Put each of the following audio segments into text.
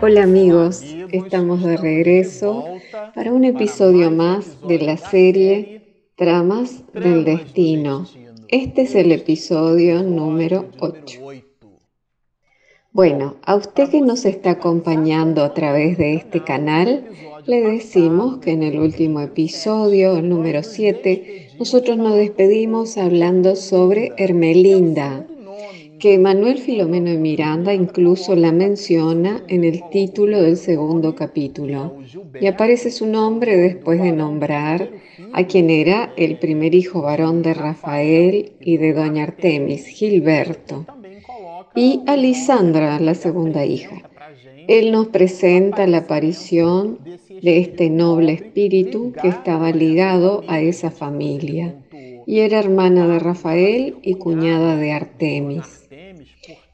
Hola amigos, estamos de regreso para un episodio más de la serie Tramas del Destino. Este es el episodio número 8. Bueno, a usted que nos está acompañando a través de este canal, le decimos que en el último episodio, el número 7, nosotros nos despedimos hablando sobre Hermelinda, que Manuel Filomeno de Miranda incluso la menciona en el título del segundo capítulo, y aparece su nombre después de nombrar a quien era el primer hijo varón de Rafael y de doña Artemis, Gilberto, y a Lisandra, la segunda hija. Él nos presenta la aparición de este noble espíritu que estaba ligado a esa familia y era hermana de Rafael y cuñada de Artemis.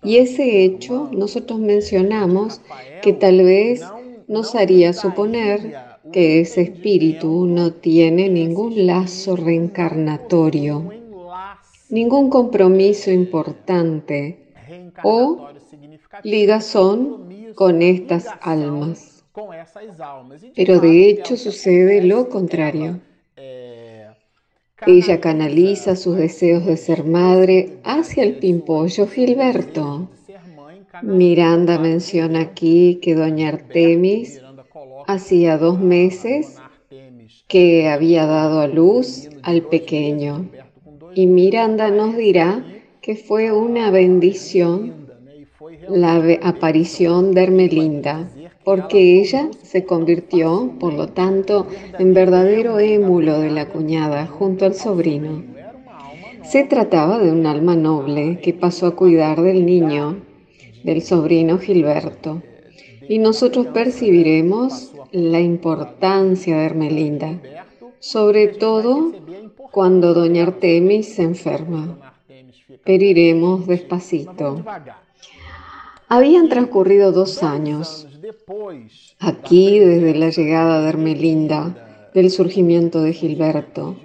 Y ese hecho nosotros mencionamos que tal vez nos haría suponer que ese espíritu no tiene ningún lazo reencarnatorio, ningún compromiso importante o ligazón con estas almas. Pero de hecho sucede lo contrario. Ella canaliza sus deseos de ser madre hacia el pimpollo Gilberto. Miranda menciona aquí que doña Artemis hacía dos meses que había dado a luz al pequeño. Y Miranda nos dirá que fue una bendición la aparición de Hermelinda, porque ella se convirtió, por lo tanto, en verdadero émulo de la cuñada junto al sobrino. Se trataba de un alma noble que pasó a cuidar del niño, del sobrino Gilberto, y nosotros percibiremos la importancia de Hermelinda, sobre todo cuando doña Artemis se enferma. Pero iremos despacito. Habían transcurrido dos años. Aquí, desde la llegada de Hermelinda, del surgimiento de Gilberto,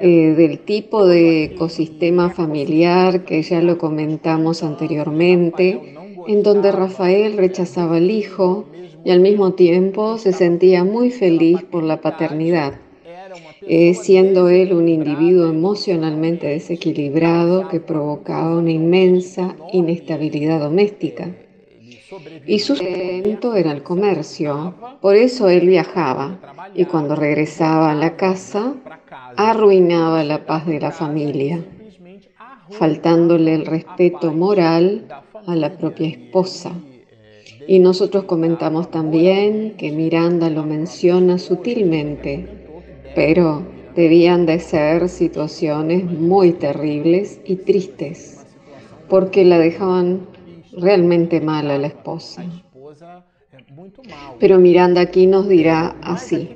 eh, del tipo de ecosistema familiar que ya lo comentamos anteriormente, en donde Rafael rechazaba al hijo y al mismo tiempo se sentía muy feliz por la paternidad, eh, siendo él un individuo emocionalmente desequilibrado que provocaba una inmensa inestabilidad doméstica y su sustento era el comercio. Por eso él viajaba y cuando regresaba a la casa arruinaba la paz de la familia, faltándole el respeto moral a la propia esposa. Y nosotros comentamos también que Miranda lo menciona sutilmente, pero debían de ser situaciones muy terribles y tristes, porque la dejaban realmente mal a la esposa. Pero Miranda aquí nos dirá así.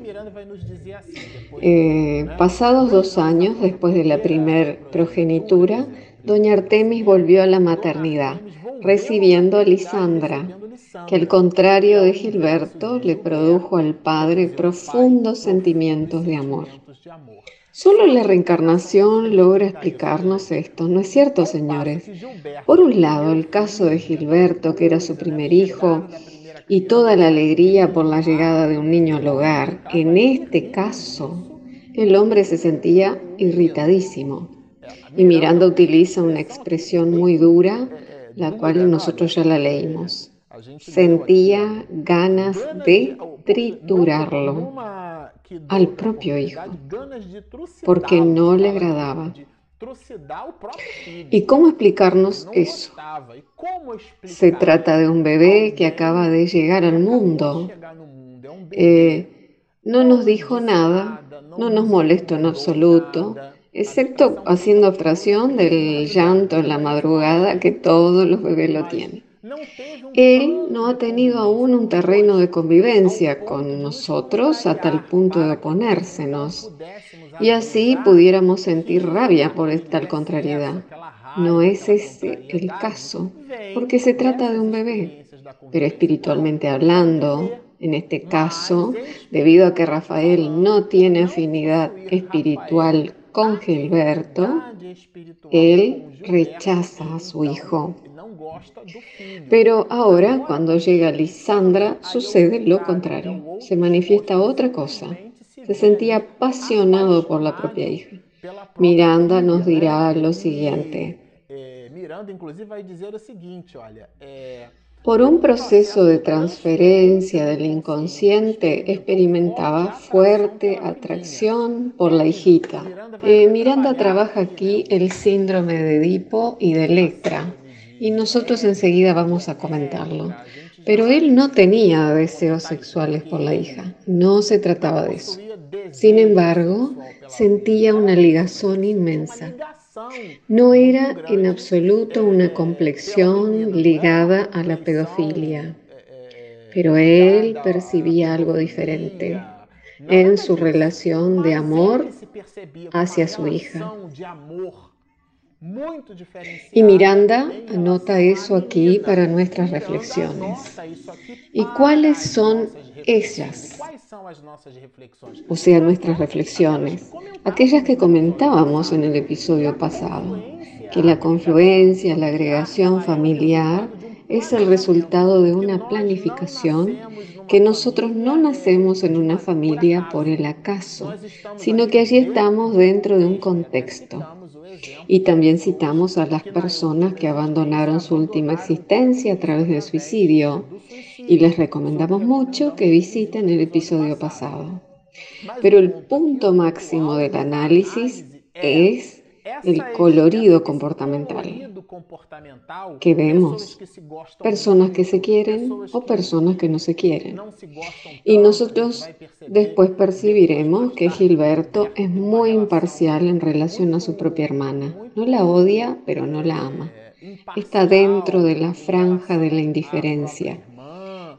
Eh, pasados dos años después de la primer progenitura, doña Artemis volvió a la maternidad, recibiendo a Lisandra, que al contrario de Gilberto le produjo al padre profundos sentimientos de amor. Solo la reencarnación logra explicarnos esto, ¿no es cierto, señores? Por un lado, el caso de Gilberto, que era su primer hijo, y toda la alegría por la llegada de un niño al hogar. En este caso, el hombre se sentía irritadísimo. Y Miranda utiliza una expresión muy dura, la cual nosotros ya la leímos. Sentía ganas de triturarlo al propio hijo, porque no le agradaba. ¿Y cómo explicarnos eso? Se trata de un bebé que acaba de llegar al mundo. Eh, no nos dijo nada, no nos molestó en absoluto, excepto haciendo abstracción del llanto en la madrugada que todos los bebés lo tienen. Él no ha tenido aún un terreno de convivencia con nosotros a tal punto de oponérsenos. Y así pudiéramos sentir rabia por tal contrariedad. No es ese el caso, porque se trata de un bebé. Pero espiritualmente hablando, en este caso, debido a que Rafael no tiene afinidad espiritual con Gilberto, él rechaza a su hijo Pero ahora, cuando llega Lisandra, sucede lo contrario. Se manifiesta otra cosa. Se sentía apasionado por la propia hija. Miranda nos dirá lo siguiente. Miranda, inclusive, va a decir lo siguiente, olha, por un proceso de transferencia del inconsciente experimentaba fuerte atracción por la hijita. Eh, Miranda trabaja aquí el síndrome de Edipo y de Electra y nosotros enseguida vamos a comentarlo. Pero él no tenía deseos sexuales por la hija, no se trataba de eso. Sin embargo, sentía una ligazón inmensa no era en absoluto una complexión ligada a la pedofilia, pero él percibía algo diferente en su relación de amor hacia su hija. Y Miranda anota eso aquí para nuestras reflexiones. ¿Y cuáles son ellas? O sea, nuestras reflexiones, aquellas que comentábamos en el episodio pasado, que la confluencia, la agregación familiar es el resultado de una planificación que nosotros no nacemos en una familia por el acaso, sino que allí estamos dentro de un contexto y también citamos a las personas que abandonaron su última existencia a través del suicidio y les recomendamos mucho que visiten el episodio pasado. Pero el punto máximo del análisis es el colorido comportamental que vemos, personas que se quieren o personas que no se quieren. Y nosotros después percibiremos que Gilberto es muy imparcial en relación a su propia hermana. No la odia, pero no la ama. Está dentro de la franja de la indiferencia.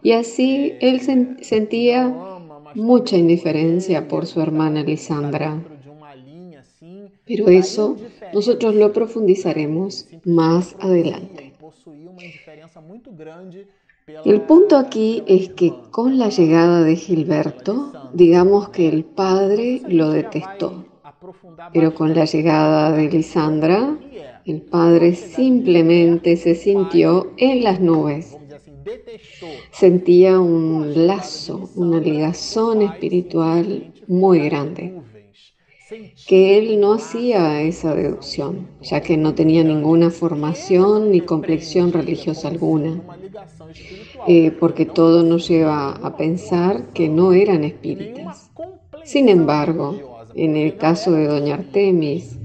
Y así él sentía mucha indiferencia por su hermana Lisandra. Pero eso nosotros lo profundizaremos más adelante. El punto aquí es que con la llegada de Gilberto, digamos que el padre lo detestó, pero con la llegada de Lisandra, el padre simplemente se sintió en las nubes. Sentía un lazo, una ligazón espiritual muy grande que él no hacía esa deducción, ya que no tenía ninguna formación ni complexión religiosa alguna, eh, porque todo nos lleva a pensar que no eran espíritas. Sin embargo, en el caso de doña Artemis,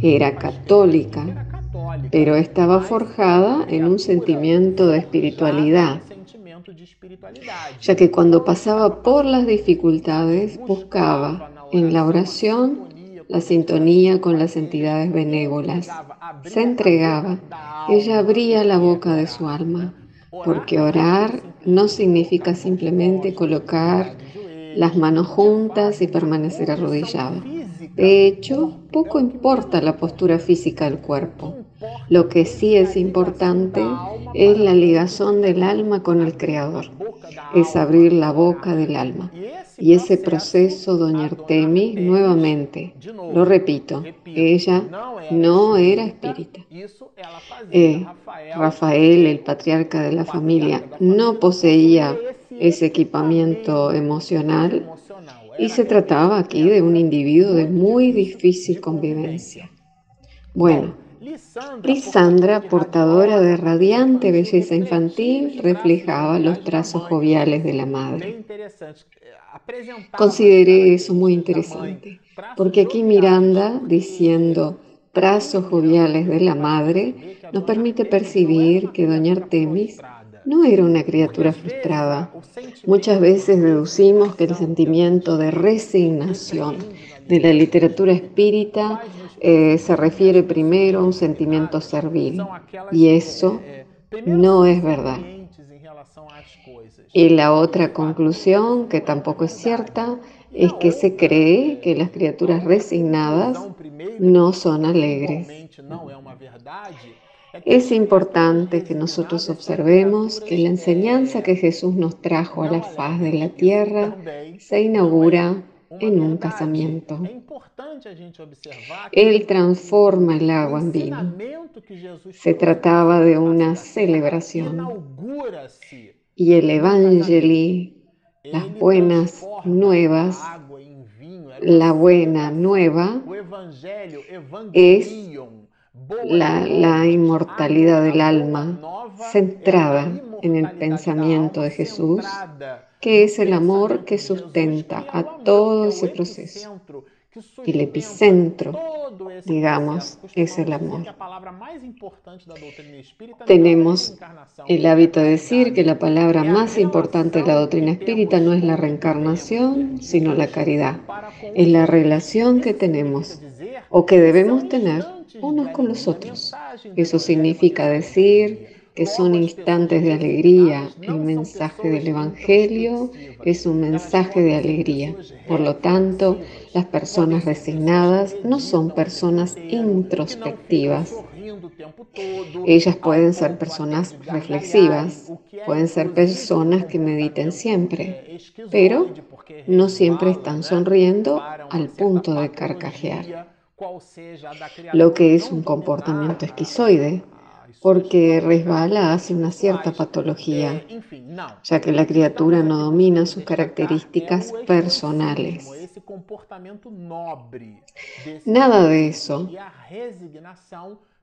era católica, pero estaba forjada en un sentimiento de espiritualidad, ya que cuando pasaba por las dificultades buscaba en la oración, la sintonía con las entidades benévolas. Se entregaba. Ella abría la boca de su alma, porque orar no significa simplemente colocar las manos juntas y permanecer arrodillada. De hecho, poco importa la postura física del cuerpo. Lo que sí es importante es la ligazón del alma con el Creador. Es abrir la boca del alma. Y ese proceso, doña Artemis, nuevamente, lo repito, ella no era espírita. Eh, Rafael, el patriarca de la familia, no poseía ese equipamiento emocional y se trataba aquí de un individuo de muy difícil convivencia. Bueno, Lisandra, portadora de radiante belleza infantil, reflejaba los trazos joviales de la madre. Consideré eso muy interesante, porque aquí Miranda, diciendo trazos joviales de la madre, nos permite percibir que doña Artemis no era una criatura frustrada. Muchas veces deducimos que el sentimiento de resignación de la literatura espírita eh, se refiere primero a un sentimiento servil, y eso no es verdad. Y la otra conclusión, que tampoco es cierta, es que se cree que las criaturas resignadas no son alegres. Es importante que nosotros observemos que la enseñanza que Jesús nos trajo a la faz de la tierra se inaugura en un casamiento. Él transforma el agua en vino. Se trataba de una celebración. Y el Evangelio, las buenas nuevas, la buena nueva es la, la, inmortalidad del alma centrada en el pensamiento de Jesús, que es el amor que sustenta a todo ese proceso. El epicentro, digamos, es el amor. Tenemos el hábito de decir que la palabra más importante de la doctrina espírita no es la reencarnación, sino la caridad. Es la relación que tenemos o que debemos tener unos con los otros. Eso significa decir que son instantes de alegría. El mensaje del Evangelio es un mensaje de alegría. Por lo tanto, las personas resignadas no son personas introspectivas. Ellas pueden ser personas reflexivas, pueden ser personas que mediten siempre, pero no siempre están sonriendo al punto de carcajear, lo que es un comportamiento esquizoide porque resbala hacia una cierta patología, ya que la criatura no domina sus características personales. Nada de eso.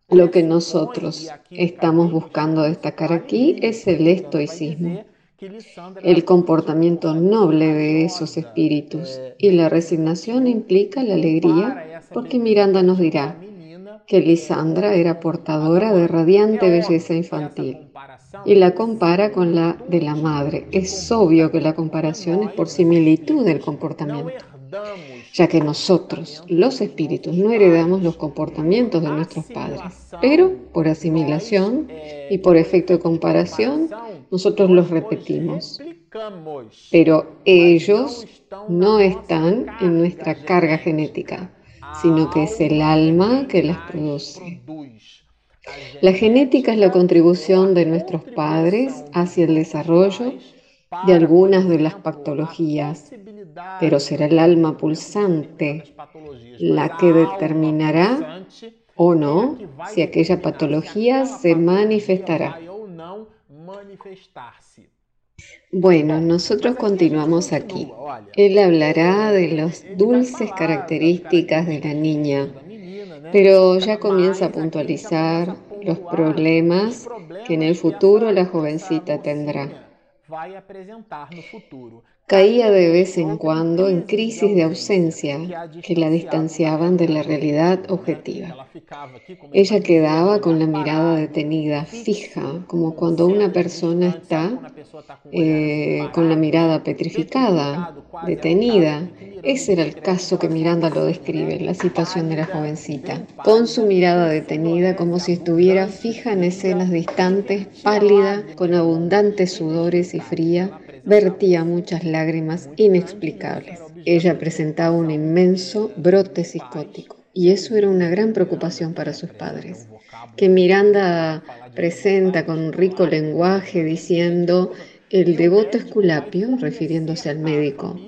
Lo que nosotros estamos buscando destacar aquí es el estoicismo, el comportamiento noble de esos espíritus. Y la resignación implica la alegría, porque Miranda nos dirá, que Lisandra era portadora de radiante belleza infantil y la compara con la de la madre. Es obvio que la comparación es por similitud del comportamiento, ya que nosotros, los espíritus, no heredamos los comportamientos de nuestros padres, pero por asimilación y por efecto de comparación, nosotros los repetimos. Pero ellos no están en nuestra carga genética sino que es el alma que las produce. La genética es la contribución de nuestros padres hacia el desarrollo de algunas de las patologías, pero será el alma pulsante la que determinará o no si aquella patología se manifestará. Bueno, nosotros continuamos aquí. Él hablará de las dulces características de la niña, pero ya comienza a puntualizar los problemas que en el futuro la jovencita tendrá. Caía de vez en cuando en crisis de ausencia que la distanciaban de la realidad objetiva. Ella quedaba con la mirada detenida, fija, como cuando una persona está eh, con la mirada petrificada, detenida. Ese era el caso que Miranda lo describe, la situación de la jovencita, con su mirada detenida como si estuviera fija en escenas distantes, pálida, con abundantes sudores y fría, vertía muchas lágrimas inexplicables. Ella presentaba un inmenso brote psicótico y eso era una gran preocupación para sus padres, que Miranda presenta con un rico lenguaje diciendo el devoto Esculapio, refiriéndose al médico,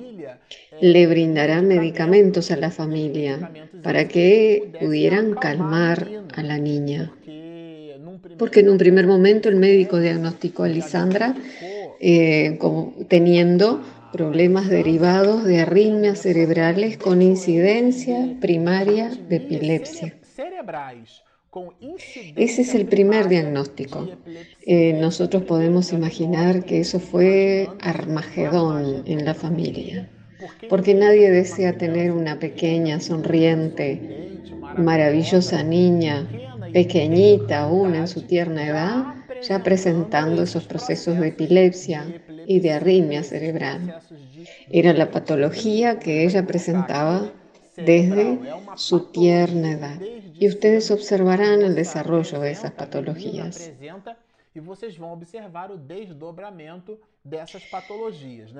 le brindará medicamentos a la familia para que pudieran calmar a la niña. Porque en un primer momento el médico diagnosticó a Lisandra eh, teniendo problemas derivados de arritmias cerebrales con incidencia primaria de epilepsia. Ese es el primer diagnóstico. Eh, nosotros podemos imaginar que eso fue Armagedón en la familia, porque nadie desea tener una pequeña, sonriente, maravillosa niña, pequeñita aún en su tierna edad, ya presentando esos procesos de epilepsia y de arritmia cerebral. Era la patología que ella presentaba desde su tierna edad. Y ustedes observarán el desarrollo de esas patologías.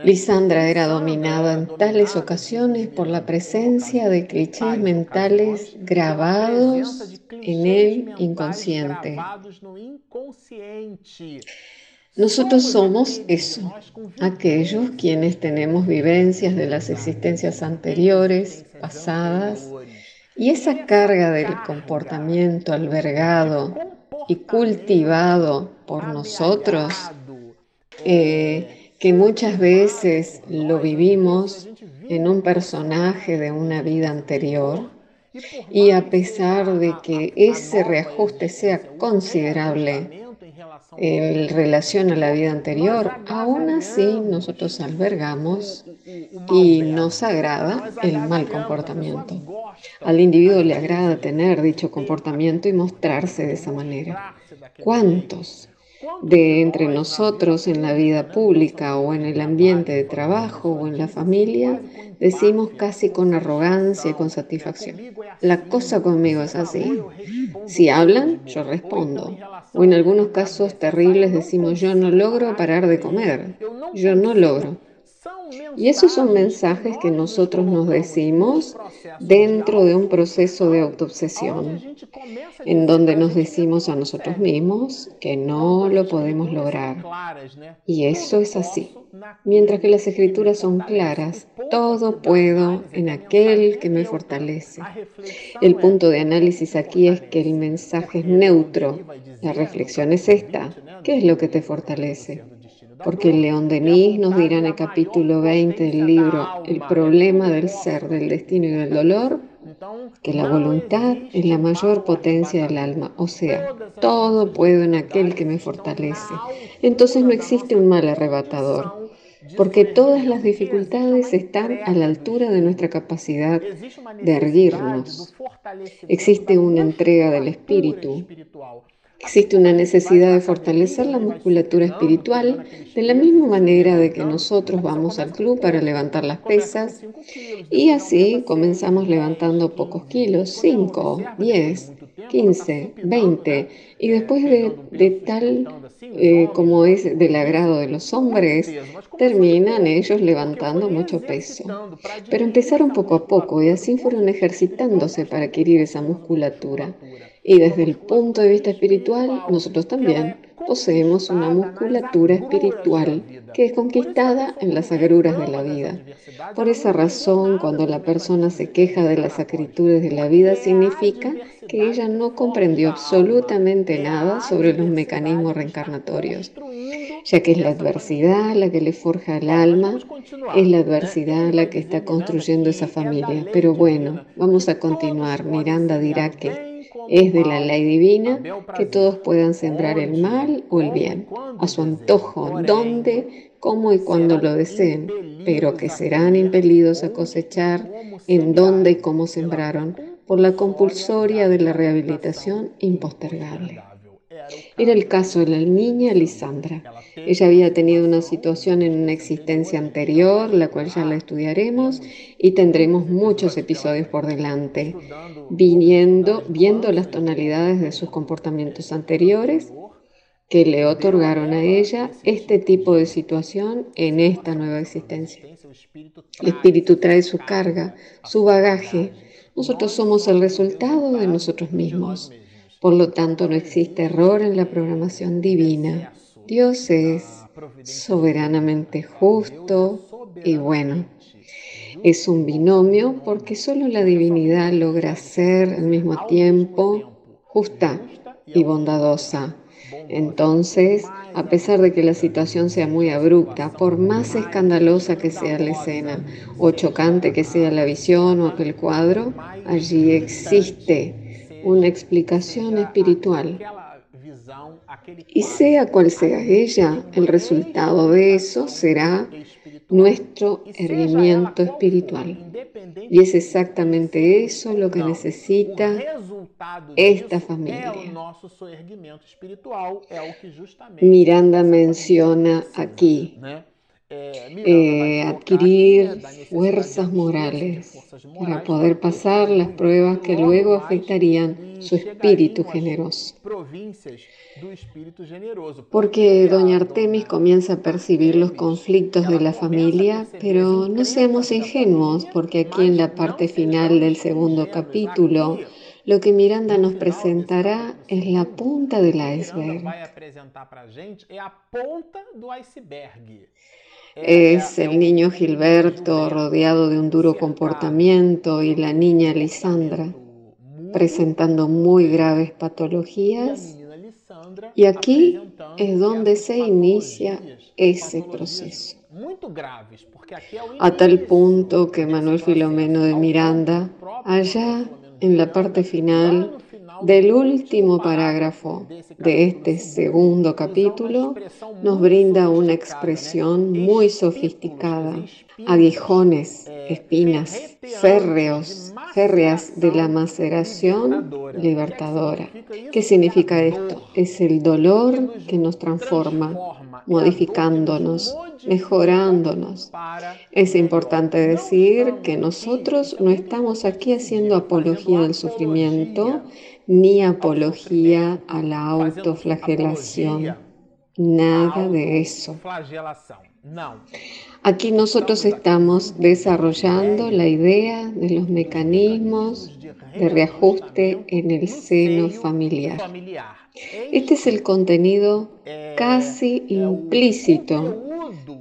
Lisandra era dominada en tales ocasiones por la presencia de clichés mentales grabados en el inconsciente. Nosotros somos eso, aquellos quienes tenemos vivencias de las existencias anteriores, pasadas, y esa carga del comportamiento albergado y cultivado por nosotros, eh, que muchas veces lo vivimos en un personaje de una vida anterior, y a pesar de que ese reajuste sea considerable, en relación a la vida anterior, aún así nosotros albergamos y nos agrada el mal comportamiento. Al individuo le agrada tener dicho comportamiento y mostrarse de esa manera. ¿Cuántos de entre nosotros en la vida pública o en el ambiente de trabajo o en la familia decimos casi con arrogancia y con satisfacción. La cosa conmigo es así. Si hablan, yo respondo. O en algunos casos terribles decimos yo no logro parar de comer. Yo no logro. Y esos son mensajes que nosotros nos decimos dentro de un proceso de autoobsesión, en donde nos decimos a nosotros mismos que no lo podemos lograr. Y eso es así. Mientras que las escrituras son claras, todo puedo en aquel que me fortalece. El punto de análisis aquí es que el mensaje es neutro. La reflexión es esta. ¿Qué es lo que te fortalece? Porque el León Denis nos dirá en el capítulo 20 del libro El problema del ser, del destino y del dolor, que la voluntad es la mayor potencia del alma, o sea, todo puedo en aquel que me fortalece. Entonces no existe un mal arrebatador, porque todas las dificultades están a la altura de nuestra capacidad de erguirnos. Existe una entrega del espíritu Existe una necesidad de fortalecer la musculatura espiritual de la misma manera de que nosotros vamos al club para levantar las pesas y así comenzamos levantando pocos kilos, 5, 10, 15, 20 y después de, tal eh, como es del agrado de los hombres, terminan ellos levantando mucho peso. Pero empezaron poco a poco y así fueron ejercitándose para adquirir esa musculatura. Y desde el punto de vista espiritual, nosotros también poseemos una musculatura espiritual que es conquistada en las agruras de la vida. Por esa razón, cuando la persona se queja de las acritudes de la vida, significa que ella no comprendió absolutamente nada sobre los mecanismos reencarnatorios, ya que es la adversidad la que le forja el alma, es la adversidad la que está construyendo esa familia. Pero bueno, vamos a continuar. Miranda dirá que es de la ley divina que todos puedan sembrar el mal o el bien, a su antojo, donde, cómo y cuando lo deseen, pero que serán impelidos a cosechar en donde y cómo sembraron por la compulsoria de la rehabilitación impostergable. Era el caso de la niña Lisandra. Ella había tenido una situación en una existencia anterior, la cual ya la estudiaremos, y tendremos muchos episodios por delante, viniendo, viendo las tonalidades de sus comportamientos anteriores que le otorgaron a ella este tipo de situación en esta nueva existencia. El espíritu trae su carga, su bagaje. Nosotros somos el resultado de nosotros mismos. Por lo tanto, no existe error en la programación divina. Dios es soberanamente justo y bueno. Es un binomio porque solo la divinidad logra ser al mismo tiempo justa y bondadosa. Entonces, a pesar de que la situación sea muy abrupta, por más escandalosa que sea la escena o chocante que sea la visión o aquel cuadro, allí existe una explicación espiritual. Y sea cual sea ella, el resultado de eso será nuestro erguimiento espiritual. Y es exactamente eso lo que necesita esta familia. Miranda menciona aquí eh, adquirir fuerzas morales para poder pasar las pruebas que luego afectarían su espíritu generoso. Porque doña Artemis comienza a percibir los conflictos de la familia, pero no seamos ingenuos, porque aquí en la parte final del segundo capítulo Lo que Miranda nos presentará es la punta del iceberg. Es el niño Gilberto rodeado de un duro comportamiento y la niña Lisandra presentando muy graves patologías y aquí es donde se inicia ese proceso. A tal punto que Manuel Filomeno de Miranda, allá en la parte final del último parágrafo de este segundo capítulo, nos brinda una expresión muy sofisticada, aguijones, espinas, férreos, férreas de la maceración libertadora. ¿Qué significa esto? Es el dolor que nos transforma, modificándonos, mejorándonos. Es importante decir que nosotros no estamos aquí haciendo apología del sufrimiento ni apología a la autoflagelación. Nada de eso. Aquí nosotros estamos desarrollando la idea de los mecanismos de reajuste en el seno familiar. Este es el contenido casi implícito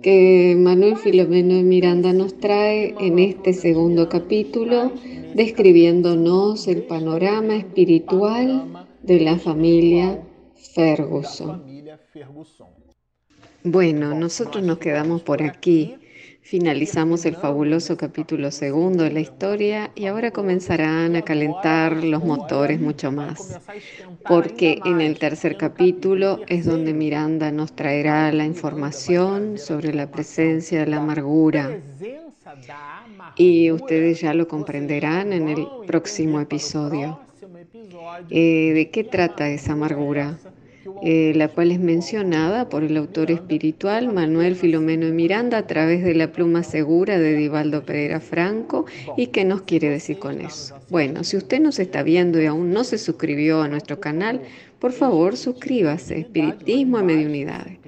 que Manuel Filomeno de Miranda nos trae en este segundo capítulo, describiéndonos el panorama espiritual de la familia Ferguson. Bueno, nosotros nos quedamos por aquí. Finalizamos el fabuloso capítulo segundo de la historia y ahora comenzarán a calentar los motores mucho más, porque en el tercer capítulo es donde Miranda nos traerá la información sobre la presencia de la amargura. Y ustedes ya lo comprenderán en el próximo episodio. Eh, ¿De qué trata esa amargura? Eh, la cual es mencionada por el autor espiritual Manuel Filomeno de Miranda a través de la pluma segura de Divaldo Pereira Franco. ¿Y qué nos quiere decir con eso? Bueno, si usted nos está viendo y aún no se suscribió a nuestro canal, por favor suscríbase, Espiritismo y Mediunidades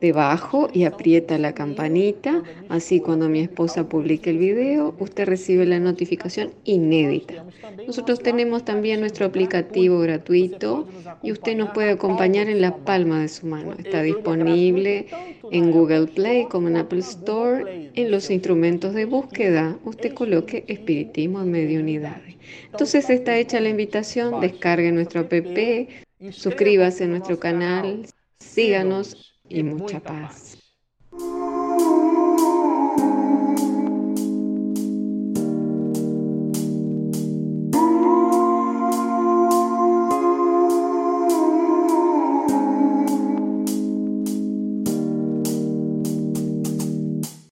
debajo y aprieta la campanita, así cuando mi esposa publique el video, usted recibe la notificación inédita. Nosotros tenemos también nuestro aplicativo gratuito y usted nos puede acompañar en la palma de su mano. Está disponible en Google Play como en Apple Store. En los instrumentos de búsqueda, usted coloque Espiritismo en Medio Unidades. Entonces está hecha la invitación, descargue nuestro app, suscríbase a nuestro canal, síganos y mucha paz.